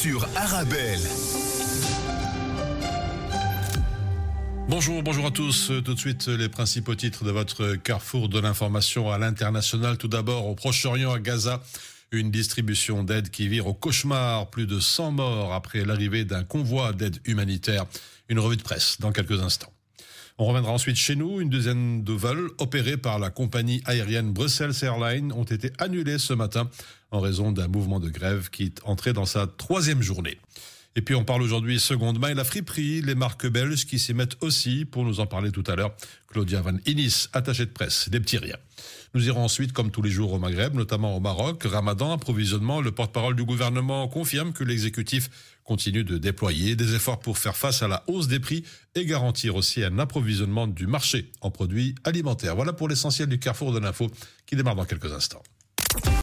sur Arabelle. Bonjour, bonjour à tous. Tout de suite, les principaux titres de votre carrefour de l'information à l'international. Tout d'abord, au Proche-Orient, à Gaza, une distribution d'aide qui vire au cauchemar. Plus de 100 morts après l'arrivée d'un convoi d'aide humanitaire. Une revue de presse dans quelques instants. On reviendra ensuite chez nous. Une dizaine de vols opérés par la compagnie aérienne Brussels Airlines ont été annulés ce matin en raison d'un mouvement de grève qui est entré dans sa troisième journée. Et puis on parle aujourd'hui seconde main et la friperie, les marques belges qui s'y mettent aussi, pour nous en parler tout à l'heure, Claudia Van Inis, attachée de presse des petits riens. Nous irons ensuite, comme tous les jours, au Maghreb, notamment au Maroc. Ramadan, approvisionnement, le porte-parole du gouvernement confirme que l'exécutif continue de déployer des efforts pour faire face à la hausse des prix et garantir aussi un approvisionnement du marché en produits alimentaires. Voilà pour l'essentiel du carrefour de l'info qui démarre dans quelques instants.